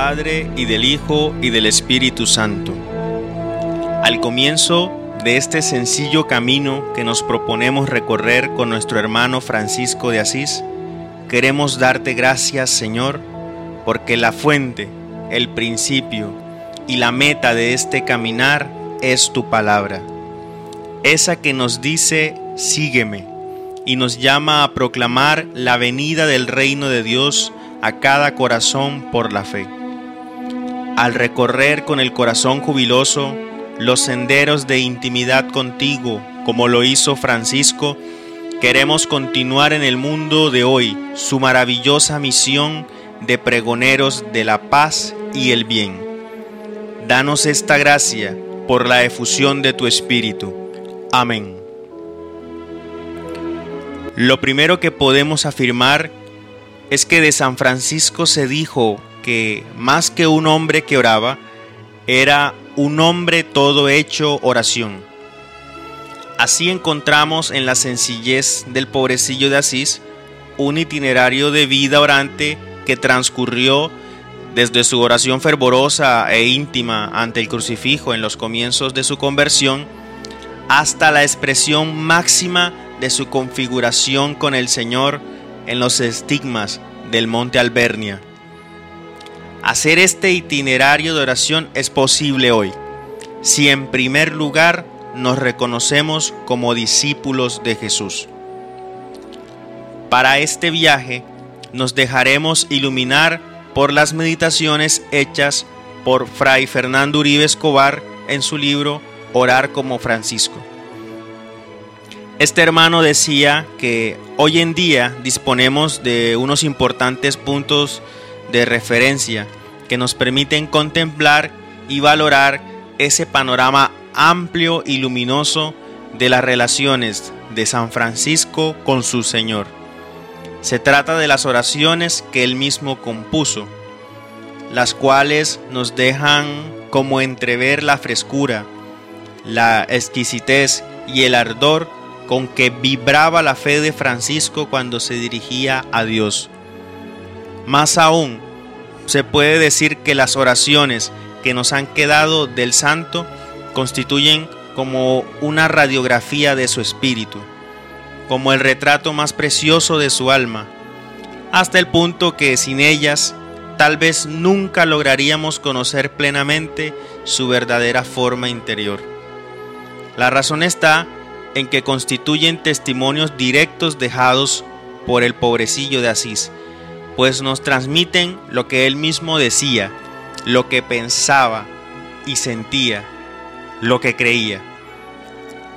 Padre y del Hijo y del Espíritu Santo. Al comienzo de este sencillo camino que nos proponemos recorrer con nuestro hermano Francisco de Asís, queremos darte gracias, Señor, porque la fuente, el principio y la meta de este caminar es tu palabra, esa que nos dice, sígueme, y nos llama a proclamar la venida del reino de Dios a cada corazón por la fe. Al recorrer con el corazón jubiloso los senderos de intimidad contigo, como lo hizo Francisco, queremos continuar en el mundo de hoy su maravillosa misión de pregoneros de la paz y el bien. Danos esta gracia por la efusión de tu Espíritu. Amén. Lo primero que podemos afirmar es que de San Francisco se dijo que más que un hombre que oraba, era un hombre todo hecho oración. Así encontramos en la sencillez del pobrecillo de Asís un itinerario de vida orante que transcurrió desde su oración fervorosa e íntima ante el crucifijo en los comienzos de su conversión hasta la expresión máxima de su configuración con el Señor en los estigmas del monte Albernia. Hacer este itinerario de oración es posible hoy, si en primer lugar nos reconocemos como discípulos de Jesús. Para este viaje nos dejaremos iluminar por las meditaciones hechas por Fray Fernando Uribe Escobar en su libro Orar como Francisco. Este hermano decía que hoy en día disponemos de unos importantes puntos de referencia que nos permiten contemplar y valorar ese panorama amplio y luminoso de las relaciones de San Francisco con su Señor. Se trata de las oraciones que él mismo compuso, las cuales nos dejan como entrever la frescura, la exquisitez y el ardor con que vibraba la fe de Francisco cuando se dirigía a Dios. Más aún, se puede decir que las oraciones que nos han quedado del santo constituyen como una radiografía de su espíritu, como el retrato más precioso de su alma, hasta el punto que sin ellas tal vez nunca lograríamos conocer plenamente su verdadera forma interior. La razón está en que constituyen testimonios directos dejados por el pobrecillo de Asís, pues nos transmiten lo que él mismo decía, lo que pensaba y sentía, lo que creía.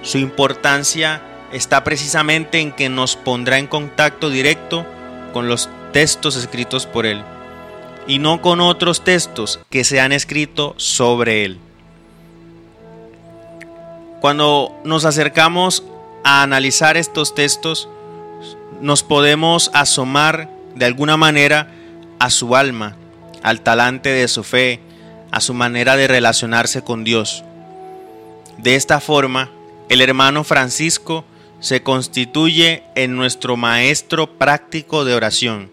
Su importancia está precisamente en que nos pondrá en contacto directo con los textos escritos por él y no con otros textos que se han escrito sobre él. Cuando nos acercamos a analizar estos textos, nos podemos asomar de alguna manera a su alma, al talante de su fe, a su manera de relacionarse con Dios. De esta forma, el hermano Francisco se constituye en nuestro maestro práctico de oración,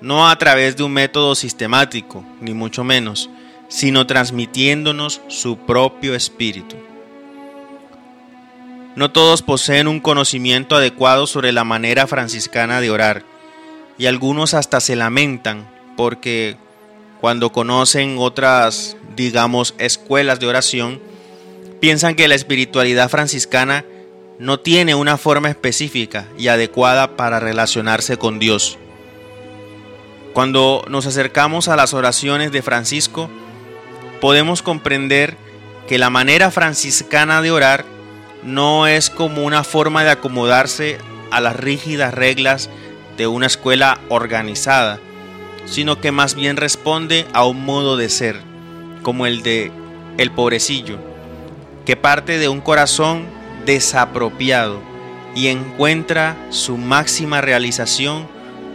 no a través de un método sistemático, ni mucho menos, sino transmitiéndonos su propio espíritu. No todos poseen un conocimiento adecuado sobre la manera franciscana de orar, y algunos hasta se lamentan porque cuando conocen otras, digamos, escuelas de oración, piensan que la espiritualidad franciscana no tiene una forma específica y adecuada para relacionarse con Dios. Cuando nos acercamos a las oraciones de Francisco, podemos comprender que la manera franciscana de orar no es como una forma de acomodarse a las rígidas reglas de una escuela organizada, sino que más bien responde a un modo de ser, como el de el pobrecillo, que parte de un corazón desapropiado y encuentra su máxima realización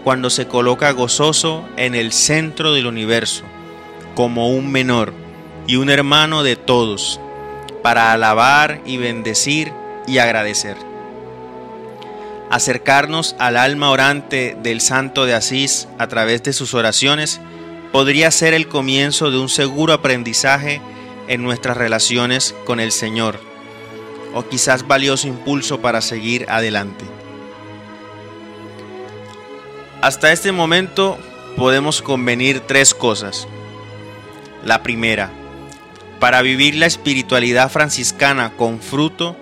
cuando se coloca gozoso en el centro del universo, como un menor y un hermano de todos, para alabar y bendecir y agradecer. Acercarnos al alma orante del santo de Asís a través de sus oraciones podría ser el comienzo de un seguro aprendizaje en nuestras relaciones con el Señor, o quizás valioso impulso para seguir adelante. Hasta este momento podemos convenir tres cosas. La primera, para vivir la espiritualidad franciscana con fruto,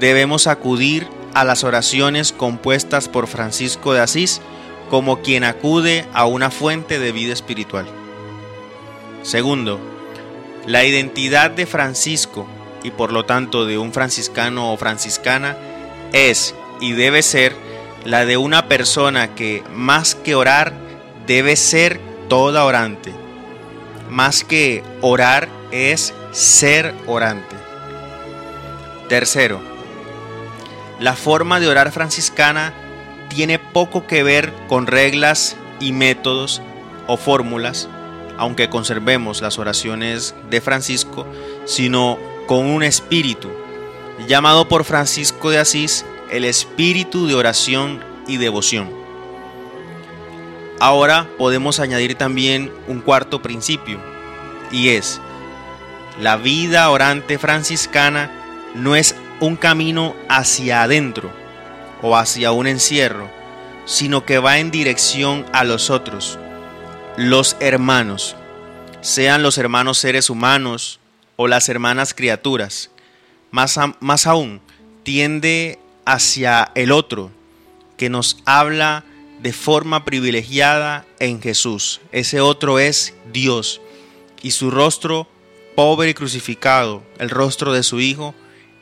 debemos acudir a las oraciones compuestas por Francisco de Asís como quien acude a una fuente de vida espiritual. Segundo, la identidad de Francisco y por lo tanto de un franciscano o franciscana es y debe ser la de una persona que más que orar debe ser toda orante. Más que orar es ser orante. Tercero, la forma de orar franciscana tiene poco que ver con reglas y métodos o fórmulas, aunque conservemos las oraciones de Francisco, sino con un espíritu, llamado por Francisco de Asís el espíritu de oración y devoción. Ahora podemos añadir también un cuarto principio, y es, la vida orante franciscana no es un camino hacia adentro o hacia un encierro, sino que va en dirección a los otros, los hermanos, sean los hermanos seres humanos o las hermanas criaturas. Más, más aún, tiende hacia el otro, que nos habla de forma privilegiada en Jesús. Ese otro es Dios y su rostro pobre y crucificado, el rostro de su Hijo,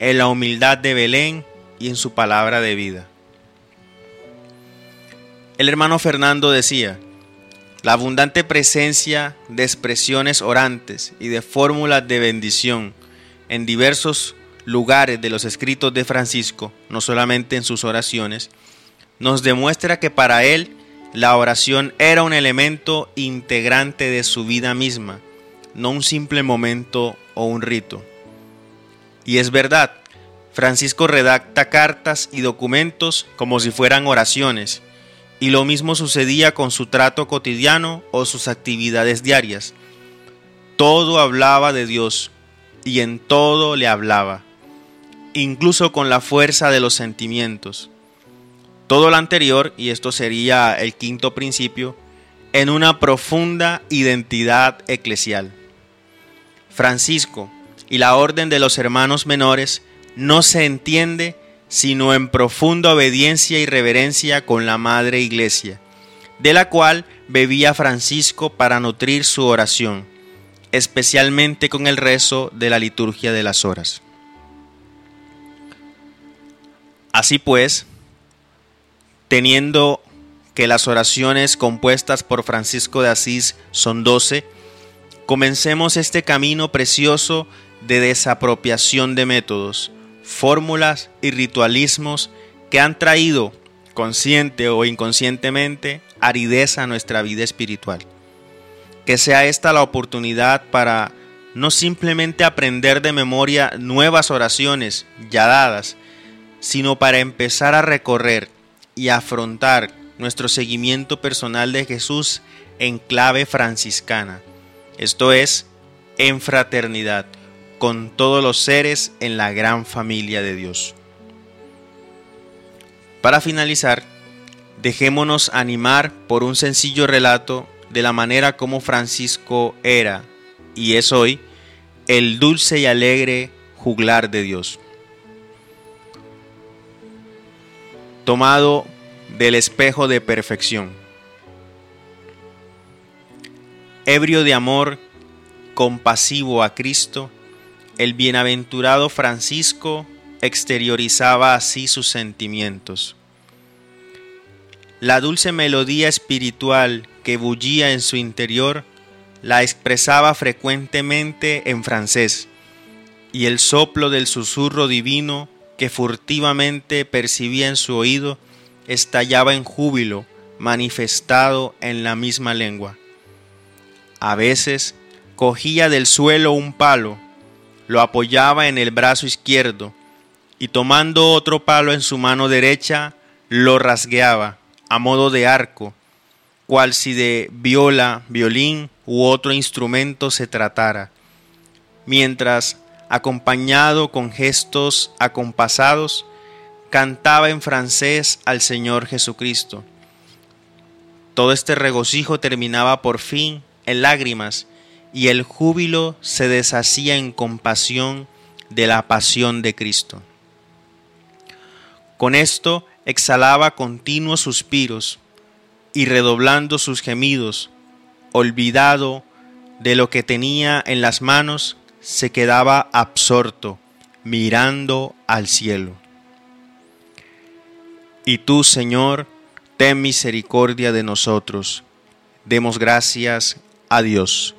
en la humildad de Belén y en su palabra de vida. El hermano Fernando decía, la abundante presencia de expresiones orantes y de fórmulas de bendición en diversos lugares de los escritos de Francisco, no solamente en sus oraciones, nos demuestra que para él la oración era un elemento integrante de su vida misma, no un simple momento o un rito. Y es verdad, Francisco redacta cartas y documentos como si fueran oraciones, y lo mismo sucedía con su trato cotidiano o sus actividades diarias. Todo hablaba de Dios y en todo le hablaba, incluso con la fuerza de los sentimientos. Todo lo anterior, y esto sería el quinto principio, en una profunda identidad eclesial. Francisco y la orden de los hermanos menores no se entiende sino en profunda obediencia y reverencia con la Madre Iglesia, de la cual bebía Francisco para nutrir su oración, especialmente con el rezo de la liturgia de las horas. Así pues, teniendo que las oraciones compuestas por Francisco de Asís son doce, comencemos este camino precioso de desapropiación de métodos, fórmulas y ritualismos que han traído, consciente o inconscientemente, aridez a nuestra vida espiritual. Que sea esta la oportunidad para no simplemente aprender de memoria nuevas oraciones ya dadas, sino para empezar a recorrer y afrontar nuestro seguimiento personal de Jesús en clave franciscana, esto es, en fraternidad con todos los seres en la gran familia de Dios. Para finalizar, dejémonos animar por un sencillo relato de la manera como Francisco era y es hoy el dulce y alegre juglar de Dios. Tomado del espejo de perfección. Ebrio de amor, compasivo a Cristo, el bienaventurado Francisco exteriorizaba así sus sentimientos. La dulce melodía espiritual que bullía en su interior la expresaba frecuentemente en francés, y el soplo del susurro divino que furtivamente percibía en su oído estallaba en júbilo manifestado en la misma lengua. A veces cogía del suelo un palo lo apoyaba en el brazo izquierdo y tomando otro palo en su mano derecha, lo rasgueaba a modo de arco, cual si de viola, violín u otro instrumento se tratara, mientras, acompañado con gestos acompasados, cantaba en francés al Señor Jesucristo. Todo este regocijo terminaba por fin en lágrimas y el júbilo se deshacía en compasión de la pasión de Cristo. Con esto exhalaba continuos suspiros y redoblando sus gemidos, olvidado de lo que tenía en las manos, se quedaba absorto, mirando al cielo. Y tú, Señor, ten misericordia de nosotros. Demos gracias a Dios.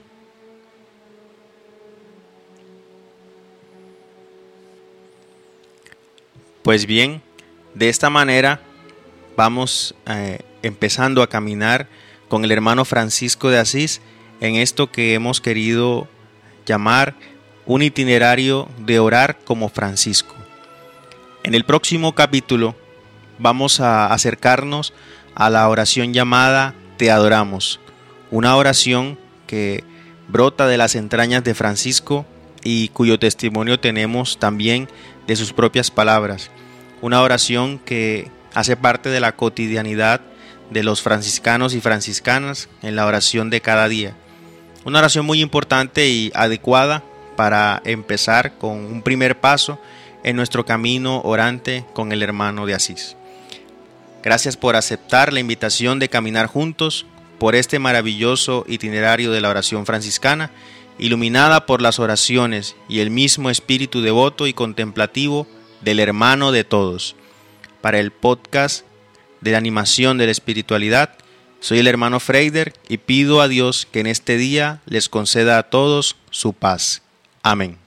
Pues bien, de esta manera vamos eh, empezando a caminar con el hermano Francisco de Asís en esto que hemos querido llamar un itinerario de orar como Francisco. En el próximo capítulo vamos a acercarnos a la oración llamada Te adoramos, una oración que brota de las entrañas de Francisco y cuyo testimonio tenemos también de sus propias palabras. Una oración que hace parte de la cotidianidad de los franciscanos y franciscanas en la oración de cada día. Una oración muy importante y adecuada para empezar con un primer paso en nuestro camino orante con el hermano de Asís. Gracias por aceptar la invitación de caminar juntos por este maravilloso itinerario de la oración franciscana, iluminada por las oraciones y el mismo espíritu devoto y contemplativo del hermano de todos. Para el podcast de la animación de la espiritualidad, soy el hermano Freider y pido a Dios que en este día les conceda a todos su paz. Amén.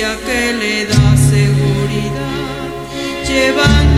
que le da seguridad. Llevan